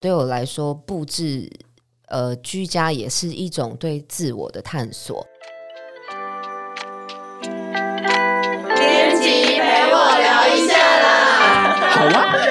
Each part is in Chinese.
对我来说，布置呃居家也是一种对自我的探索。编辑陪我聊一下啦。好啊。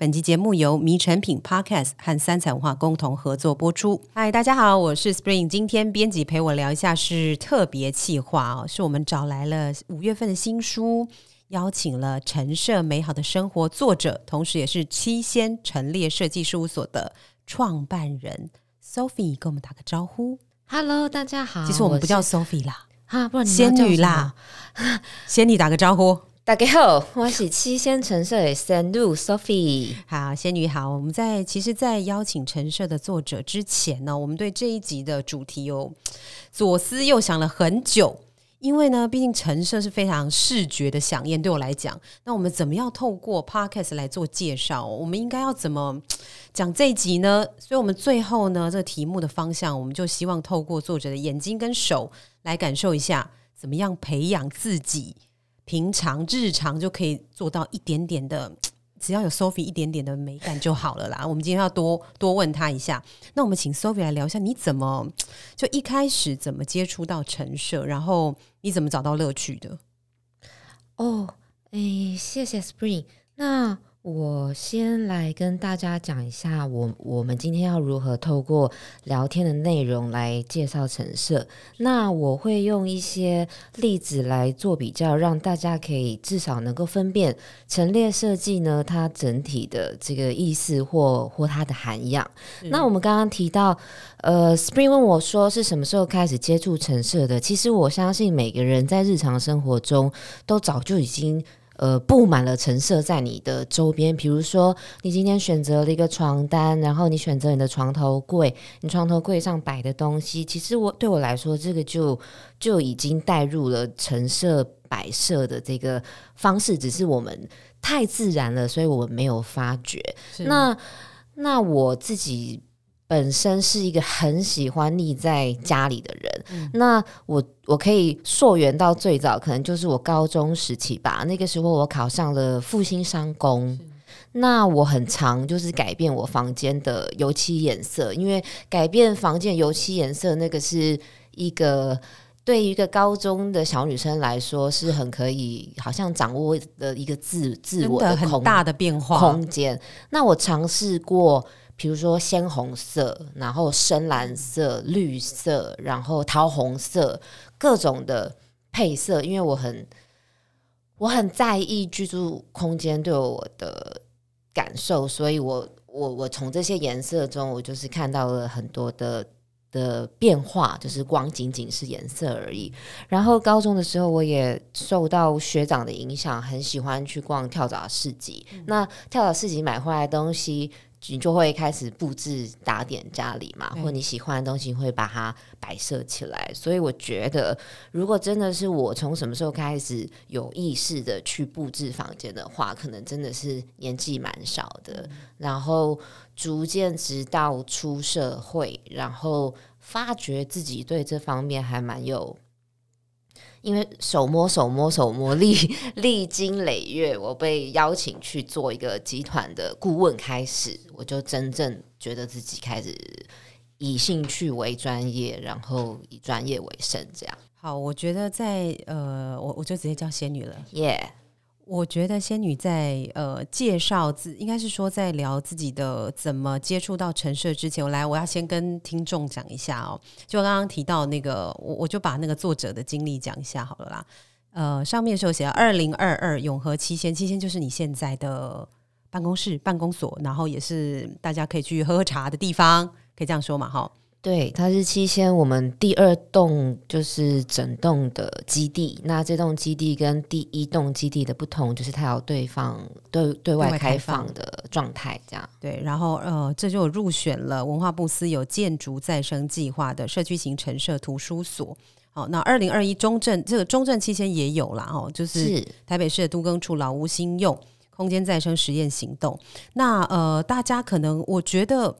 本期节目由迷成品 Podcast 和三彩文化共同合作播出。嗨，大家好，我是 Spring。今天编辑陪我聊一下是特别企划哦，是我们找来了五月份的新书，邀请了陈设美好的生活作者，同时也是七仙陈列设计事务所的创办人 Sophie，跟我们打个招呼。Hello，大家好。其实我们不叫 Sophie 啦，哈，不然仙女啦。仙女打个招呼。大家好，我是七仙陈设的 Sandu Sophie。好，仙女好。我们在其实，在邀请陈设的作者之前呢，我们对这一集的主题有左思右想了很久。因为呢，毕竟陈设是非常视觉的响应，对我来讲，那我们怎么样透过 podcast 来做介绍？我们应该要怎么 讲这一集呢？所以，我们最后呢，这个题目的方向，我们就希望透过作者的眼睛跟手来感受一下，怎么样培养自己平常日常就可以做到一点点的，只要有 Sophie 一点点的美感就好了啦。我们今天要多多问他一下，那我们请 Sophie 来聊一下，你怎么 就一开始怎么接触到陈设，然后你怎么找到乐趣的？哦，诶，谢谢 Spring。那我先来跟大家讲一下我，我们今天要如何透过聊天的内容来介绍陈设。那我会用一些例子来做比较，让大家可以至少能够分辨陈列设计呢它整体的这个意思或或它的涵养。那我们刚刚提到，呃，Spring 问我说是什么时候开始接触陈设的？其实我相信每个人在日常生活中都早就已经。呃，布满了陈设在你的周边，比如说你今天选择了一个床单，然后你选择你的床头柜，你床头柜上摆的东西，其实我对我来说，这个就就已经带入了陈设摆设的这个方式，只是我们太自然了，所以我们没有发觉。那那我自己本身是一个很喜欢腻在家里的人，嗯那我我可以溯源到最早，可能就是我高中时期吧。那个时候我考上了复兴商工。那我很常就是改变我房间的油漆颜色，因为改变房间油漆颜色，那个是一个对于一个高中的小女生来说是很可以，好像掌握的一个自自我的很大的变化，空间。那我尝试过，比如说鲜红色，然后深蓝色、绿色，然后桃红色，各种的配色，因为我很我很在意居住空间对我的感受，所以我我我从这些颜色中，我就是看到了很多的。的变化就是光仅仅是颜色而已。然后高中的时候，我也受到学长的影响，很喜欢去逛跳蚤市集。那跳蚤市集买回来的东西，你就会开始布置打点家里嘛，或你喜欢的东西会把它摆设起来。所以我觉得，如果真的是我从什么时候开始有意识的去布置房间的话，可能真的是年纪蛮少的。然后逐渐直到出社会，然后发觉自己对这方面还蛮有。因为手摸手摸手摸历 历经累月，我被邀请去做一个集团的顾问，开始我就真正觉得自己开始以兴趣为专业，然后以专业为生，这样好，我觉得在呃，我我就直接叫仙女了。耶。我觉得仙女在呃介绍自，应该是说在聊自己的怎么接触到陈设之前，我来我要先跟听众讲一下哦。就刚刚提到那个，我我就把那个作者的经历讲一下好了啦。呃，上面是有写二零二二永和七仙，七仙就是你现在的办公室、办公所，然后也是大家可以去喝喝茶的地方，可以这样说嘛？哈，对，它是七仙我们第二栋就是整栋的基地。那这栋基地跟第一栋基地的不同，就是它有对方对对外外开开放放的状态，这样。对，然后呃，这就入选了文化部司有建筑再生计划的社区型陈设图书所。好，那二零二一中正这个中正期间也有啦，哦，就是是台北市的都更处老屋新用空间再生实验行动。那呃，大家可能我觉得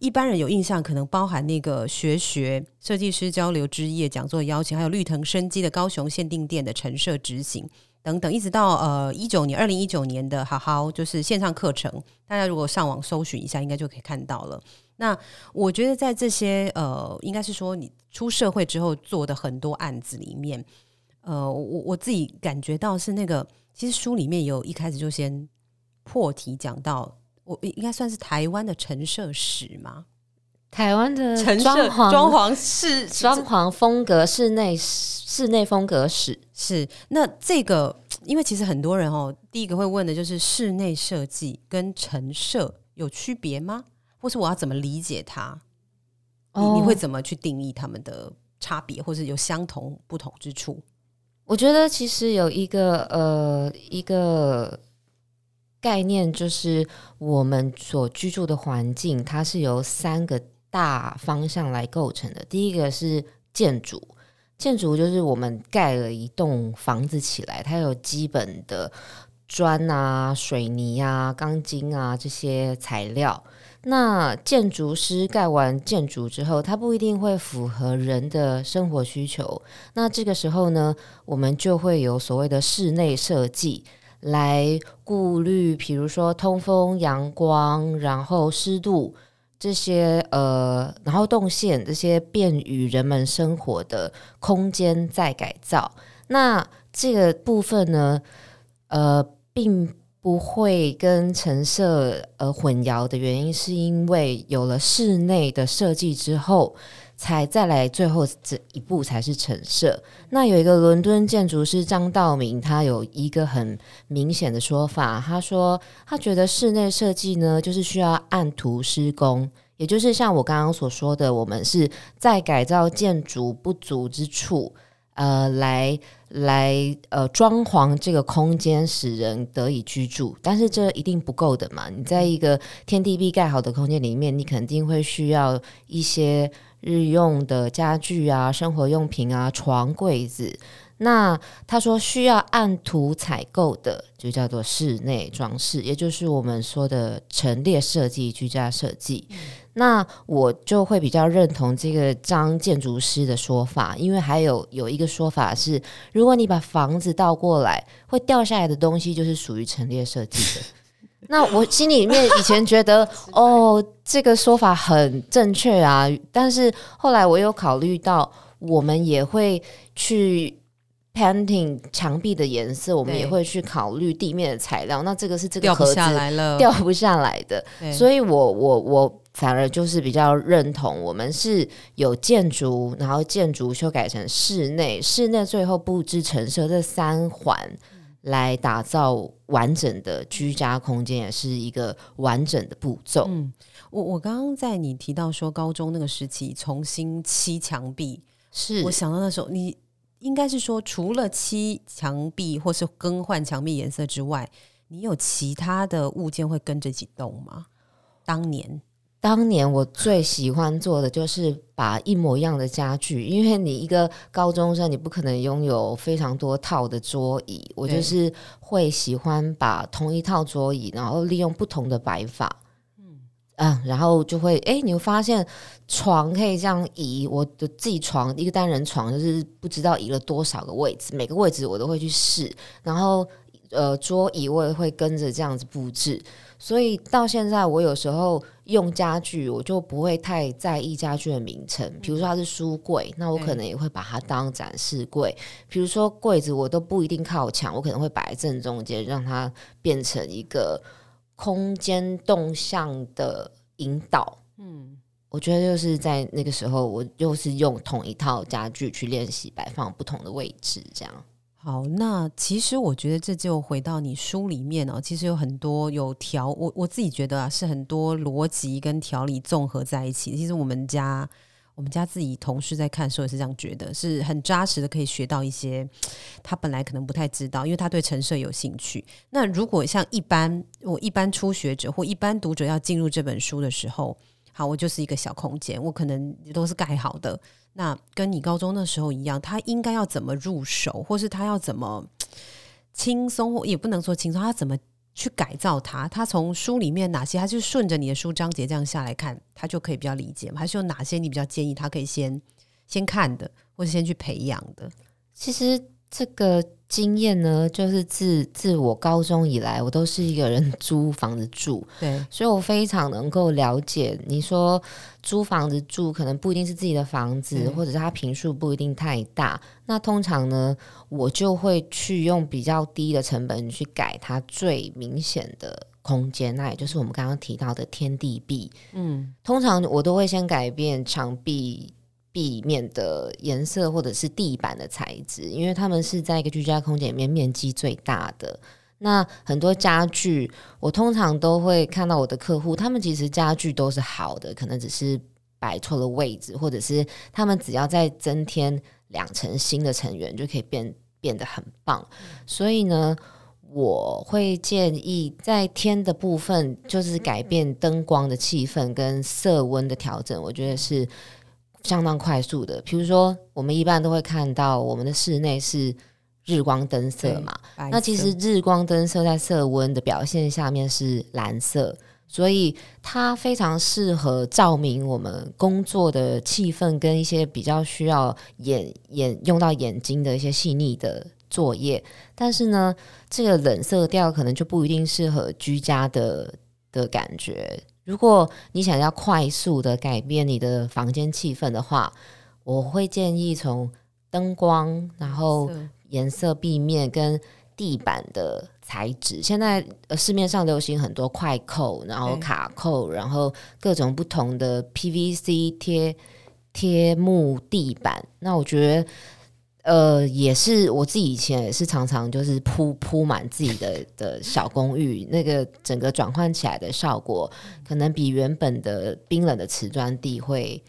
一般人有印象，可能包含那个学学设计师交流之夜讲座邀请，还有绿藤生机的高雄限定店的陈设执行等等，一直到呃一九年二零一九年的好好就是线上课程，大家如果上网搜寻一下，应该就可以看到了。那我觉得在这些呃，应该是说你出社会之后做的很多案子里面，呃，我我自己感觉到是那个，其实书里面有一开始就先破题讲到，我应该算是台湾的陈设史嘛，台湾的陈装潢装潢室装潢风格、室内室内风格史是那这个，因为其实很多人哦，第一个会问的就是室内设计跟陈设有区别吗？或是我要怎么理解它？你你会怎么去定义他们的差别，或是有相同不同之处？我觉得其实有一个呃一个概念，就是我们所居住的环境，它是由三个大方向来构成的。第一个是建筑，建筑就是我们盖了一栋房子起来，它有基本的砖啊、水泥啊、钢筋啊这些材料。那建筑师盖完建筑之后，它不一定会符合人的生活需求。那这个时候呢，我们就会有所谓的室内设计来顾虑，比如说通风、阳光，然后湿度这些呃，然后动线这些便于人们生活的空间再改造。那这个部分呢，呃，并。不会跟陈设呃混淆的原因，是因为有了室内的设计之后，才再来最后这一步才是陈设。那有一个伦敦建筑师张道明，他有一个很明显的说法，他说他觉得室内设计呢，就是需要按图施工，也就是像我刚刚所说的，我们是在改造建筑不足之处。呃，来来，呃，装潢这个空间，使人得以居住，但是这一定不够的嘛？你在一个天地壁盖好的空间里面，你肯定会需要一些日用的家具啊、生活用品啊、床、柜子。那他说需要按图采购的，就叫做室内装饰，也就是我们说的陈列设计、居家设计。那我就会比较认同这个张建筑师的说法，因为还有有一个说法是，如果你把房子倒过来，会掉下来的东西就是属于陈列设计的。那我心里面以前觉得，哦，这个说法很正确啊，但是后来我有考虑到，我们也会去。painting 墙壁的颜色，我们也会去考虑地面的材料。那这个是这个盒子掉不下来了，掉不下来的。所以我我我反而就是比较认同，我们是有建筑，然后建筑修改成室内，室内最后布置陈设这三环来打造完整的居家空间，也是一个完整的步骤。嗯，我我刚刚在你提到说高中那个时期重新漆墙壁，是我想到那时候你。应该是说，除了漆墙壁或是更换墙壁颜色之外，你有其他的物件会跟着一起动吗？当年，当年我最喜欢做的就是把一模一样的家具，因为你一个高中生，你不可能拥有非常多套的桌椅，我就是会喜欢把同一套桌椅，然后利用不同的摆法。嗯，然后就会哎，你会发现床可以这样移，我的自己床一个单人床就是不知道移了多少个位置，每个位置我都会去试，然后呃桌椅我也会跟着这样子布置，所以到现在我有时候用家具，我就不会太在意家具的名称，比如说它是书柜，那我可能也会把它当展示柜，比如说柜子我都不一定靠墙，我可能会摆在正中间，让它变成一个。空间动向的引导，嗯，我觉得就是在那个时候，我又是用同一套家具去练习摆放不同的位置，这样。好，那其实我觉得这就回到你书里面哦，其实有很多有条，我我自己觉得啊，是很多逻辑跟条理综合在一起。其实我们家。我们家自己同事在看的时候也是这样觉得，是很扎实的，可以学到一些他本来可能不太知道，因为他对陈设有兴趣。那如果像一般我一般初学者或一般读者要进入这本书的时候，好，我就是一个小空间，我可能都是盖好的。那跟你高中那时候一样，他应该要怎么入手，或是他要怎么轻松，也不能说轻松，他怎么去改造他？他从书里面哪些，他就顺着你的书章节这样下来看，他就可以比较理解吗？还是有哪些你比较建议他可以先先看的，或者先去培养的？其实这个经验呢，就是自自我高中以来，我都是一个人 租房子住，对，所以我非常能够了解。你说租房子住，可能不一定是自己的房子，嗯或者是它平数不一定太大。那通常呢，我就会去用比较低的成本去改它最明显的空间，那也就是我们刚刚提到的天地壁。嗯，通常我都会先改变墙壁壁面的颜色或者是地板的材质，因为他们是在一个居家空间里面面积最大的。那很多家具，我通常都会看到我的客户，他们其实家具都是好的，可能只是摆错了位置，或者是他们只要再增添两层新的成员，就可以变变得很棒。所以呢，我会建议在天的部分，就是改变灯光的气氛跟色温的调整，我觉得是相当快速的。比如说，我们一般都会看到我们的室内是日光灯色嘛，白那其实日光灯色在色温的表现下面是蓝色，所以它非常适合照明我们工作的气氛跟一些比较需要眼眼用到眼睛的一些细腻的作业。但是呢，这个冷色调可能就不一定适合居家的的感觉。如果你想要快速的改变你的房间气氛的话，我会建议从灯光，然后颜色、壁面跟地板的材质。现在呃市面上流行很多快扣，然后卡扣，然后各种不同的 PVC 贴贴木地板。那我觉得。呃，也是我自己以前也是常常就是铺铺满自己的的小公寓，那个整个转换起来的效果，可能比原本的冰冷的瓷砖地会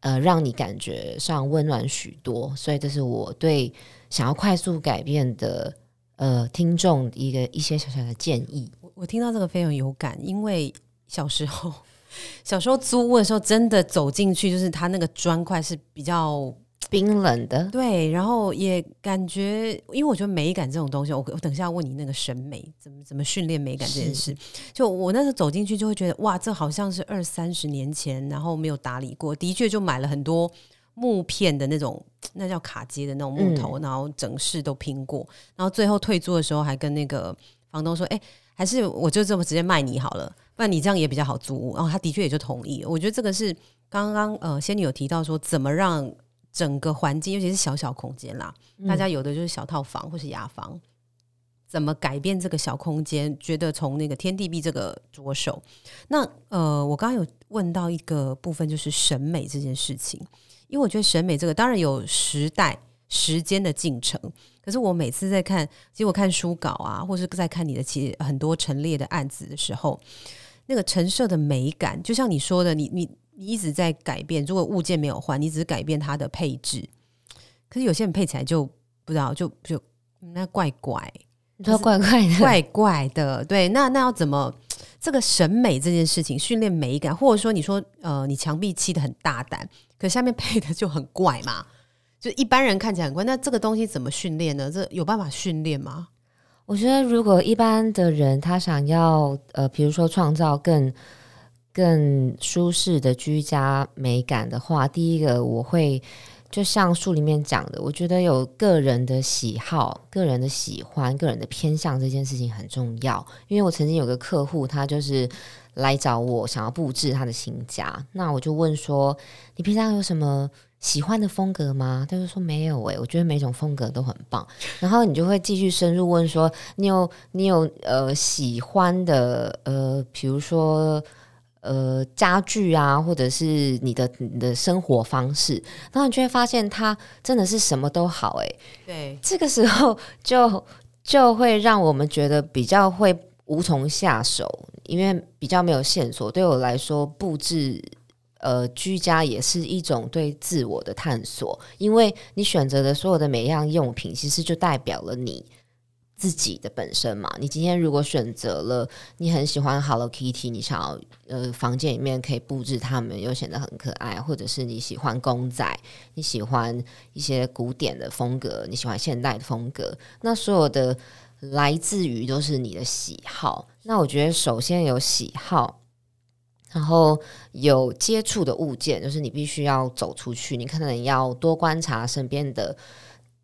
呃让你感觉上温暖许多。所以这是我对想要快速改变的呃听众一个一些小小的建议。我我听到这个非常有感，因为小时候 小时候租屋的时候，真的走进去就是它那个砖块是比较冰冷的，对，然后也感觉，因为我觉得美感这种东西，我我等一下问你那个审美怎么怎么训练美感这件事。就我那时候走进去就会觉得，哇，这好像是二三十年前，然后没有打理过，的确就买了很多木片的那种，那叫卡接的那种木头，然后整饰都拼过，然后最后退租的时候还跟那个房东说，哎、还是我就这么直接卖你好了，不然你这样也比较好租屋。然后他的确也就同意了。我觉得这个是刚刚呃仙女有提到说，怎么让整个环境，尤其是小小空间啦，大家有的就是小套房或是雅房，怎么改变这个小空间？觉得从那个天地壁这个着手。那呃，我刚刚有问到一个部分，就是审美这件事情，因为我觉得审美这个当然有时代、时间的进程。可是我每次在看，其实我看书稿啊，或是在看你的其实很多陈列的案子的时候，那个陈设的美感，就像你说的，你你你一直在改变。如果物件没有换，你只是改变它的配置，可是有些人配起来就不知道，就就嗯那怪怪你说怪怪的，怪怪的。对，那那要怎么这个审美这件事情训练美感，或者说你说呃，你墙壁砌的很大胆，可下面配的就很怪嘛？就一般人看起来很怪，那这个东西怎么训练呢？这有办法训练吗？我觉得，如果一般的人他想要呃，比如说创造更更舒适的居家美感的话，第一个我会就像书里面讲的，我觉得有个人的喜好、个人的喜欢、个人的偏向这件事情很重要。因为我曾经有个客户，他就是来找我想要布置他的新家，那我就问说：“你平常有什么？”喜欢的风格吗？他就说没有诶、我觉得每种风格都很棒。然后你就会继续深入问说，你有你有呃喜欢的呃，比如说呃家具啊，或者是你的你的生活方式，然后你就会发现他真的是什么都好诶、对，这个时候就就会让我们觉得比较会无从下手，因为比较没有线索。对我来说，布置呃居家也是一种对自我的探索，因为你选择的所有的每一样用品，其实就代表了你自己的本身嘛。你今天如果选择了你很喜欢 Hello Kitty，你想要呃房间里面可以布置它们又显得很可爱，或者是你喜欢公仔，你喜欢一些古典的风格，你喜欢现代的风格，那所有的来自于都是你的喜好。那我觉得首先有喜好。然后有接触的物件，就是你必须要走出去，你可能要多观察身边的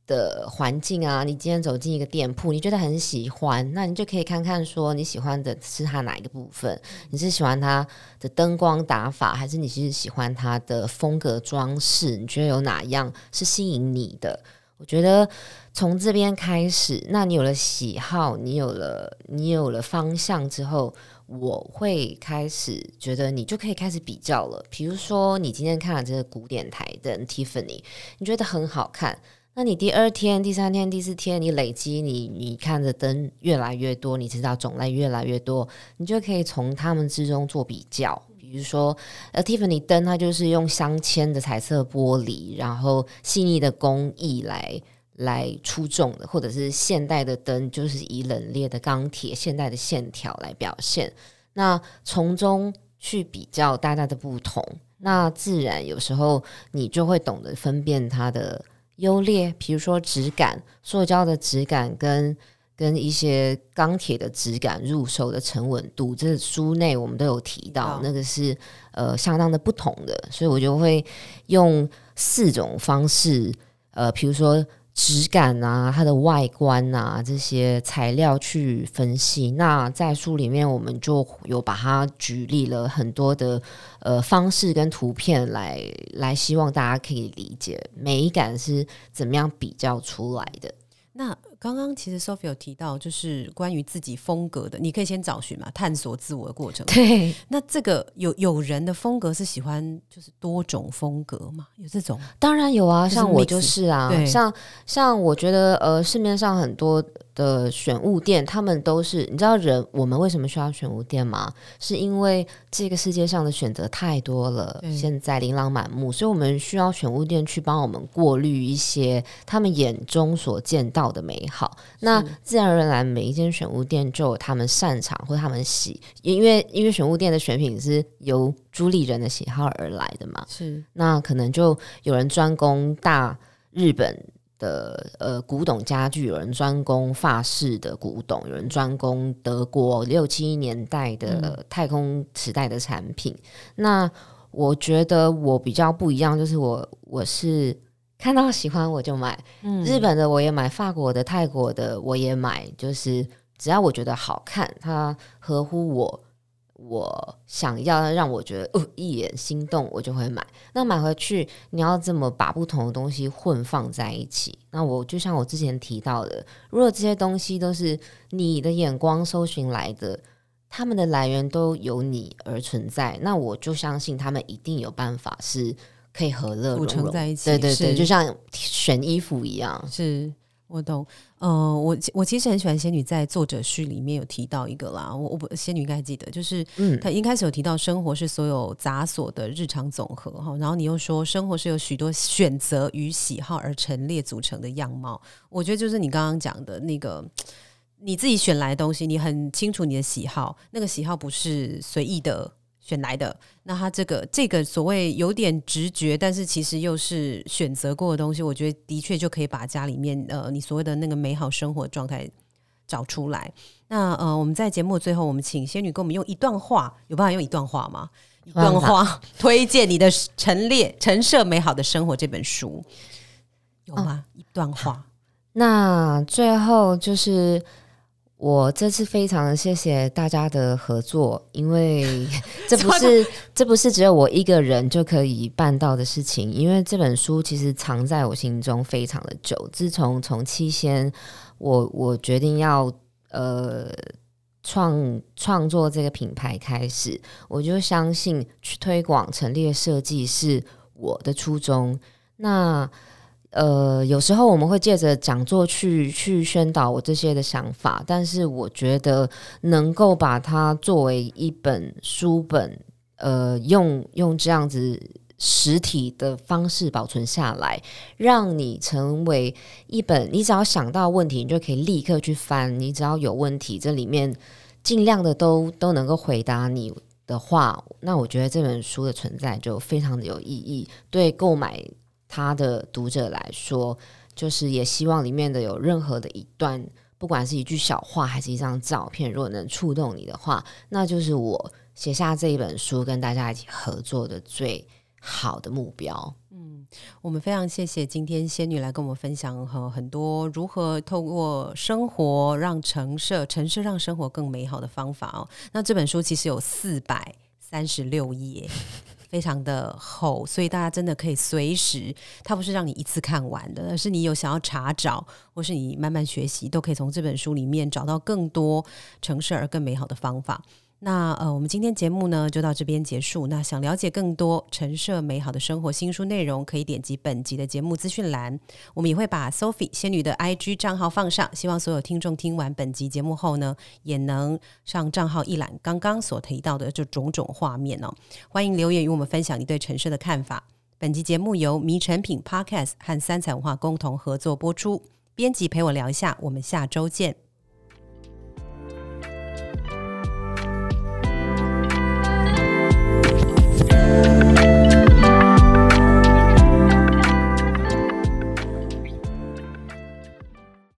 的环境啊。你今天走进一个店铺，你觉得很喜欢，那你就可以看看说你喜欢的是它哪一个部分？你是喜欢它的灯光打法，还是你是喜欢它的风格装饰？你觉得有哪样是吸引你的？我觉得从这边开始，那你有了喜好，你有了你有了方向之后。我会开始觉得你就可以开始比较了。比如说，你今天看了这个古典台灯 Tiffany，你觉得很好看，那你第二天、第三天、第四天，你累积你你看的灯越来越多，你知道种类越来越多，你就可以从他们之中做比较。比如说，呃，Tiffany 灯它就是用镶嵌的彩色玻璃，然后细腻的工艺来。来出众的，或者是现代的灯，就是以冷冽的钢铁、现代的线条来表现。那从中去比较大家的不同，那自然有时候你就会懂得分辨它的优劣。比如说质感，塑胶的质感跟跟一些钢铁的质感、入手的沉稳度，这书内我们都有提到，那个是呃相当的不同的。所以我就会用四种方式，呃，比如说。质感啊，它的外观啊，这些材料去分析。那在书里面，我们就有把它举例了很多的呃方式跟图片来来，希望大家可以理解美感是怎么样比较出来的。那刚刚其实 Sophie 有提到，就是关于自己风格的，你可以先找寻嘛，探索自我的过程。对，那这个有有人的风格是喜欢就是多种风格嘛？有这种？当然有啊，像我就是啊，像像我觉得呃，市面上很多。的选物店，他们都是你知道人我们为什么需要选物店吗？是因为这个世界上的选择太多了，现在琳琅满目，所以我们需要选物店去帮我们过滤一些他们眼中所见到的美好。那自然而然，每一间选物店就有他们擅长或他们喜，因为因为选物店的选品是由朱丽人的喜好而来的嘛。是那可能就有人专攻大日本。的呃古董家具，有人专攻法式的古董，有人专攻德国六七年代的太空时代的产品。那我觉得我比较不一样，就是我我是看到喜欢我就买，日本的我也买，法国的、泰国的我也买，就是只要我觉得好看，它合乎我。我想要让我觉得哦一眼心动，我就会买。那买回去，你要这么把不同的东西混放在一起？那我就像我之前提到的，如果这些东西都是你的眼光搜寻来的，他们的来源都由你而存在，那我就相信他们一定有办法是可以和乐融融在一起。对对对，就像选衣服一样，是。我懂，呃，我我其实很喜欢仙女在作者序里面有提到一个啦，我我不仙女应该记得，就是嗯，他一开始有提到生活是所有杂琐的日常总和哈，然后你又说生活是由许多选择与喜好而陈列组成的样貌，我觉得就是你刚刚讲的那个你自己选来的东西，你很清楚你的喜好，那个喜好不是随意的。选来的，那他这个这个所谓有点直觉，但是其实又是选择过的东西，我觉得的确就可以把家里面呃你所谓的那个美好生活状态找出来。那呃我们在节目最后，我们请仙女给我们用一段话，有办法用一段话吗？一段话 推荐你的陈列陈设美好的生活这本书有吗？一段话。那最后就是。我这次非常谢谢大家的合作，因为 这不是这不是只有我一个人就可以办到的事情。因为这本书其实藏在我心中非常的久，自从从七仙，我我决定要呃创创作这个品牌开始，我就相信去推广陈列设计是我的初衷。那呃，有时候我们会借着讲座去去宣导我这些的想法，但是我觉得能够把它作为一本书本，呃，用用这样子实体的方式保存下来，让你成为一本，你只要想到问题，你就可以立刻去翻。你只要有问题，这里面尽量的都都能够回答你的话，那我觉得这本书的存在就非常的有意义。对购买他的读者来说，就是也希望里面的有任何的一段，不管是一句小话还是一张照片，如果能触动你的话，那就是我写下这一本书跟大家一起合作的最。好的目标，嗯，我们非常谢谢今天仙女来跟我们分享和很多如何透过生活让城市城市让生活更美好的方法哦。那这本书其实有四百三十六页，非常的厚，所以大家真的可以随时，它不是让你一次看完的，而是你有想要查找或是你慢慢学习，都可以从这本书里面找到更多城市而更美好的方法。那呃，我们今天节目呢就到这边结束。那想了解更多陈设美好的生活新书内容，可以点击本集的节目资讯栏。我们也会把 Sophie 仙女的 IG 账号放上，希望所有听众听完本集节目后呢，也能上账号一览刚刚所提到的这种种画面哦。欢迎留言与我们分享你对陈设的看法。本集节目由迷成品 Podcast 和三彩文化共同合作播出。编辑陪我聊一下，我们下周见。